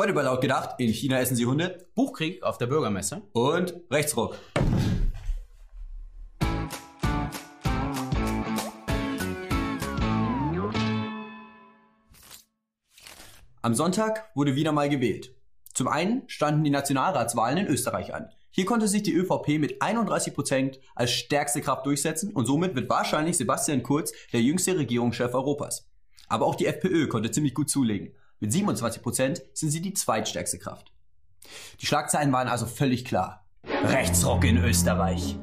Heute bei Laut gedacht, in China essen sie Hunde Buchkrieg auf der Bürgermesse. und Rechtsruck. Am Sonntag wurde wieder mal gewählt. Zum einen standen die Nationalratswahlen in Österreich an. Hier konnte sich die ÖVP mit 31 Prozent als stärkste Kraft durchsetzen und somit wird wahrscheinlich Sebastian Kurz der jüngste Regierungschef Europas. Aber auch die FPÖ konnte ziemlich gut zulegen. Mit 27 Prozent sind sie die zweitstärkste Kraft. Die Schlagzeilen waren also völlig klar. Rechtsruck in Österreich.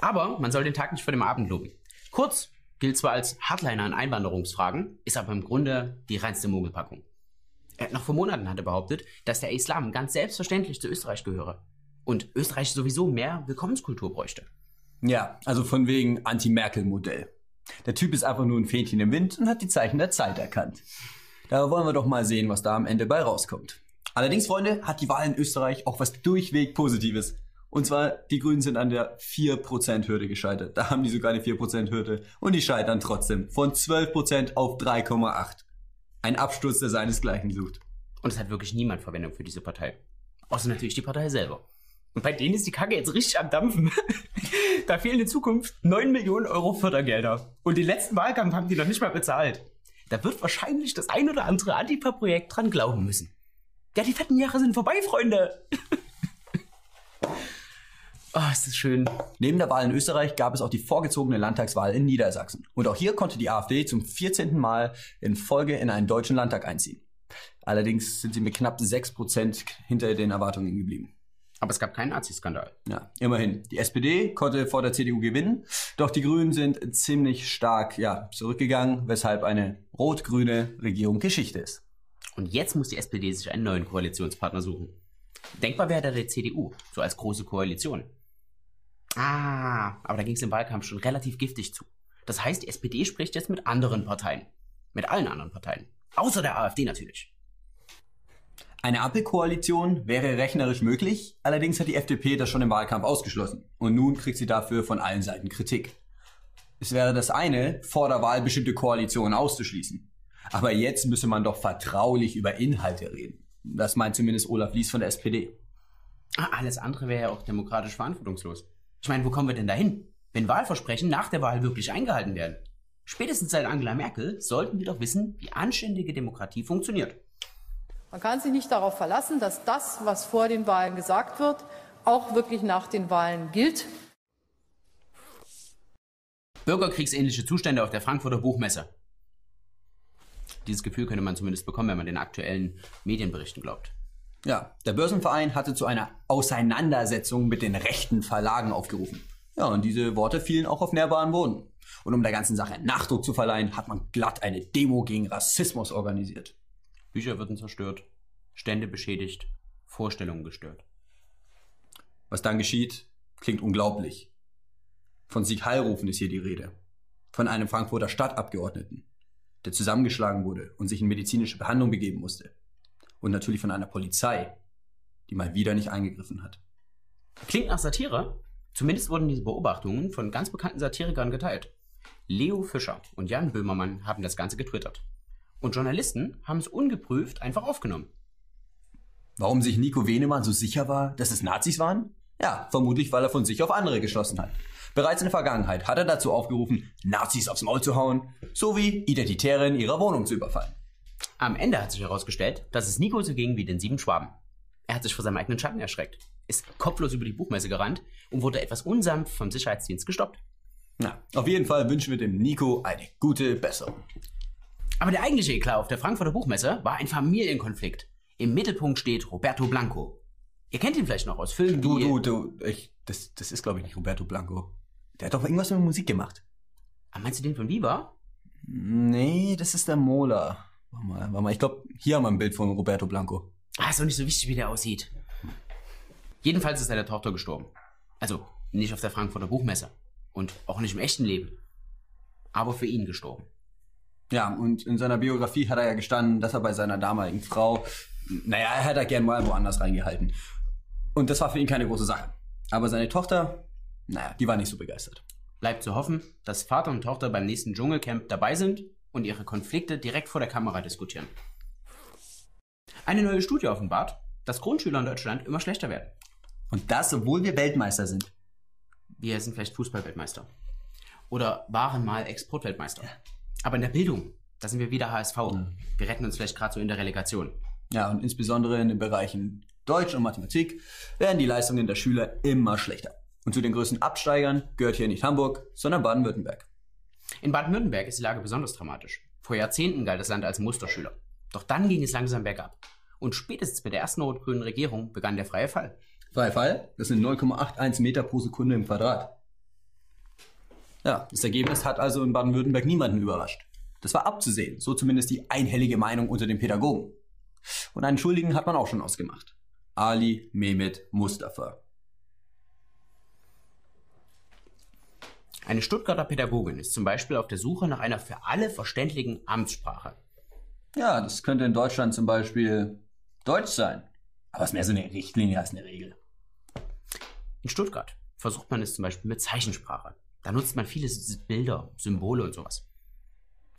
Aber man soll den Tag nicht vor dem Abend loben. Kurz gilt zwar als Hardliner in Einwanderungsfragen, ist aber im Grunde die reinste Mogelpackung. Er hat noch vor Monaten hat er behauptet, dass der Islam ganz selbstverständlich zu Österreich gehöre. Und Österreich sowieso mehr Willkommenskultur bräuchte. Ja, also von wegen Anti-Merkel-Modell. Der Typ ist einfach nur ein Fähnchen im Wind und hat die Zeichen der Zeit erkannt. Da wollen wir doch mal sehen, was da am Ende bei rauskommt. Allerdings, Freunde, hat die Wahl in Österreich auch was durchweg Positives. Und zwar, die Grünen sind an der 4%-Hürde gescheitert. Da haben die sogar eine 4%-Hürde. Und die scheitern trotzdem von 12% auf 3,8. Ein Absturz, der seinesgleichen sucht. Und es hat wirklich niemand Verwendung für diese Partei. Außer natürlich die Partei selber. Und bei denen ist die Kacke jetzt richtig am Dampfen. da fehlen in Zukunft 9 Millionen Euro Fördergelder. Und den letzten Wahlkampf haben die noch nicht mal bezahlt. Da wird wahrscheinlich das ein oder andere Antifa-Projekt dran glauben müssen. Ja, die fetten Jahre sind vorbei, Freunde. oh, ist das schön. Neben der Wahl in Österreich gab es auch die vorgezogene Landtagswahl in Niedersachsen. Und auch hier konnte die AfD zum 14. Mal in Folge in einen deutschen Landtag einziehen. Allerdings sind sie mit knapp 6% hinter den Erwartungen geblieben. Aber es gab keinen Nazi-Skandal. Ja, immerhin. Die SPD konnte vor der CDU gewinnen, doch die Grünen sind ziemlich stark ja, zurückgegangen, weshalb eine rot-grüne Regierung Geschichte ist. Und jetzt muss die SPD sich einen neuen Koalitionspartner suchen. Denkbar wäre da der CDU, so als große Koalition. Ah, aber da ging es im Wahlkampf schon relativ giftig zu. Das heißt, die SPD spricht jetzt mit anderen Parteien. Mit allen anderen Parteien. Außer der AfD natürlich. Eine Ampelkoalition wäre rechnerisch möglich, allerdings hat die FDP das schon im Wahlkampf ausgeschlossen. Und nun kriegt sie dafür von allen Seiten Kritik. Es wäre das eine, vor der Wahl bestimmte Koalitionen auszuschließen. Aber jetzt müsse man doch vertraulich über Inhalte reden. Das meint zumindest Olaf Lies von der SPD. Ah, alles andere wäre ja auch demokratisch verantwortungslos. Ich meine, wo kommen wir denn dahin? Wenn Wahlversprechen nach der Wahl wirklich eingehalten werden. Spätestens seit Angela Merkel sollten wir doch wissen, wie anständige Demokratie funktioniert. Man kann sich nicht darauf verlassen, dass das, was vor den Wahlen gesagt wird, auch wirklich nach den Wahlen gilt. Bürgerkriegsähnliche Zustände auf der Frankfurter Buchmesse. Dieses Gefühl könnte man zumindest bekommen, wenn man den aktuellen Medienberichten glaubt. Ja, der Börsenverein hatte zu einer Auseinandersetzung mit den rechten Verlagen aufgerufen. Ja, und diese Worte fielen auch auf nährbaren Boden. Und um der ganzen Sache Nachdruck zu verleihen, hat man glatt eine Demo gegen Rassismus organisiert. Bücher würden zerstört, Stände beschädigt, Vorstellungen gestört. Was dann geschieht, klingt unglaublich. Von Sieg Heilrufen ist hier die Rede. Von einem Frankfurter Stadtabgeordneten, der zusammengeschlagen wurde und sich in medizinische Behandlung begeben musste. Und natürlich von einer Polizei, die mal wieder nicht eingegriffen hat. Klingt nach Satire. Zumindest wurden diese Beobachtungen von ganz bekannten Satirikern geteilt. Leo Fischer und Jan Böhmermann haben das Ganze getwittert. Und Journalisten haben es ungeprüft einfach aufgenommen. Warum sich Nico Wenemann so sicher war, dass es Nazis waren? Ja, vermutlich, weil er von sich auf andere geschlossen hat. Bereits in der Vergangenheit hat er dazu aufgerufen, Nazis aufs Maul zu hauen, sowie Identitäre in ihrer Wohnung zu überfallen. Am Ende hat sich herausgestellt, dass es Nico so ging wie den sieben Schwaben. Er hat sich vor seinem eigenen Schatten erschreckt, ist kopflos über die Buchmesse gerannt und wurde etwas unsanft vom Sicherheitsdienst gestoppt. Na, auf jeden Fall wünschen wir dem Nico eine gute Besserung. Aber der eigentliche Eklat auf der Frankfurter Buchmesse war ein Familienkonflikt. Im Mittelpunkt steht Roberto Blanco. Ihr kennt ihn vielleicht noch aus Filmen Du, du, du, ich, das, das ist glaube ich nicht Roberto Blanco. Der hat doch irgendwas mit Musik gemacht. Ah, meinst du den von Viva? Nee, das ist der Mola. Warte mal, warte mal, ich glaube, hier haben wir ein Bild von Roberto Blanco. Ah, ist doch nicht so wichtig, wie der aussieht. Jedenfalls ist seine Tochter gestorben. Also nicht auf der Frankfurter Buchmesse. Und auch nicht im echten Leben. Aber für ihn gestorben. Ja, und in seiner Biografie hat er ja gestanden, dass er bei seiner damaligen Frau, naja, er hätte gern mal woanders reingehalten. Und das war für ihn keine große Sache. Aber seine Tochter, naja, die war nicht so begeistert. Bleibt zu hoffen, dass Vater und Tochter beim nächsten Dschungelcamp dabei sind und ihre Konflikte direkt vor der Kamera diskutieren. Eine neue Studie offenbart, dass Grundschüler in Deutschland immer schlechter werden. Und das, obwohl wir Weltmeister sind. Wir sind vielleicht Fußballweltmeister. Oder waren mal Exportweltmeister. Aber in der Bildung, da sind wir wieder HSV. Wir retten uns vielleicht gerade so in der Relegation. Ja, und insbesondere in den Bereichen Deutsch und Mathematik werden die Leistungen der Schüler immer schlechter. Und zu den größten Absteigern gehört hier nicht Hamburg, sondern Baden-Württemberg. In Baden-Württemberg ist die Lage besonders dramatisch. Vor Jahrzehnten galt das Land als Musterschüler. Doch dann ging es langsam bergab. Und spätestens mit der ersten rot-grünen Regierung begann der freie Fall. Freie Fall, das sind 0,81 Meter pro Sekunde im Quadrat. Ja, das Ergebnis hat also in Baden-Württemberg niemanden überrascht. Das war abzusehen, so zumindest die einhellige Meinung unter den Pädagogen. Und einen Schuldigen hat man auch schon ausgemacht. Ali Mehmet Mustafa. Eine Stuttgarter Pädagogin ist zum Beispiel auf der Suche nach einer für alle verständlichen Amtssprache. Ja, das könnte in Deutschland zum Beispiel Deutsch sein. Aber es ist mehr so eine Richtlinie als eine Regel. In Stuttgart versucht man es zum Beispiel mit Zeichensprache. Da nutzt man viele Bilder, Symbole und sowas.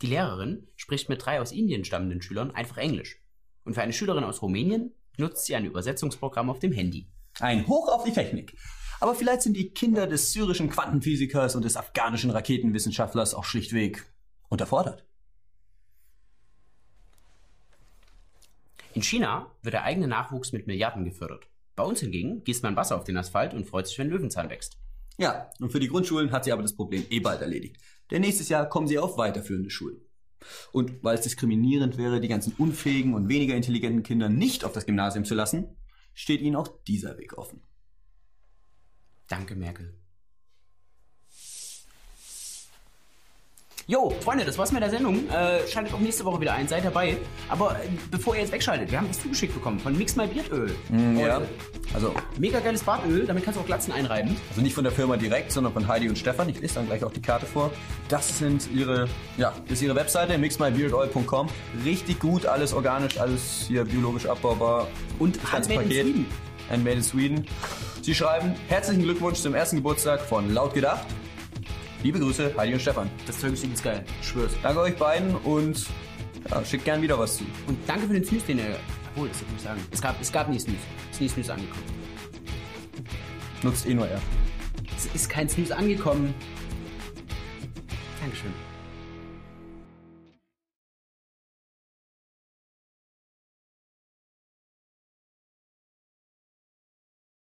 Die Lehrerin spricht mit drei aus Indien stammenden Schülern einfach Englisch. Und für eine Schülerin aus Rumänien nutzt sie ein Übersetzungsprogramm auf dem Handy. Ein Hoch auf die Technik. Aber vielleicht sind die Kinder des syrischen Quantenphysikers und des afghanischen Raketenwissenschaftlers auch schlichtweg unterfordert. In China wird der eigene Nachwuchs mit Milliarden gefördert. Bei uns hingegen gießt man Wasser auf den Asphalt und freut sich, wenn Löwenzahn wächst. Ja, und für die Grundschulen hat sie aber das Problem eh bald erledigt. Denn nächstes Jahr kommen sie auf weiterführende Schulen. Und weil es diskriminierend wäre, die ganzen unfähigen und weniger intelligenten Kinder nicht auf das Gymnasium zu lassen, steht ihnen auch dieser Weg offen. Danke, Merkel. Jo, Freunde, das war's mit der Sendung. Äh, schaltet auch nächste Woche wieder ein, seid dabei. Aber äh, bevor ihr jetzt wegschaltet, wir haben was zugeschickt bekommen von Mix My Beardöl. Ja. Also, Mega geiles Bartöl, damit kannst du auch Glatzen einreiben. also nicht von der Firma direkt, sondern von Heidi und Stefan. Ich lese dann gleich auch die Karte vor. Das sind ihre, ja, ist ihre Webseite, mixmybeardoil.com. Richtig gut, alles organisch, alles hier biologisch abbaubar. Und handmade in. Sweden. Handmade in Sweden. Sie schreiben, herzlichen Glückwunsch zum ersten Geburtstag von Laut Gedacht. Liebe Grüße, Heidi und Stefan. Das Zeug ist geil. Ich schwör's. Danke euch beiden und ja, schickt gern wieder was zu. Und danke für den Snooze, den ihr... Obwohl, das muss ich sagen. Es gab, es gab nie Snooze. Es ist nie Snooze angekommen. Nutzt eh nur er. Es ist kein Snooze angekommen. Dankeschön.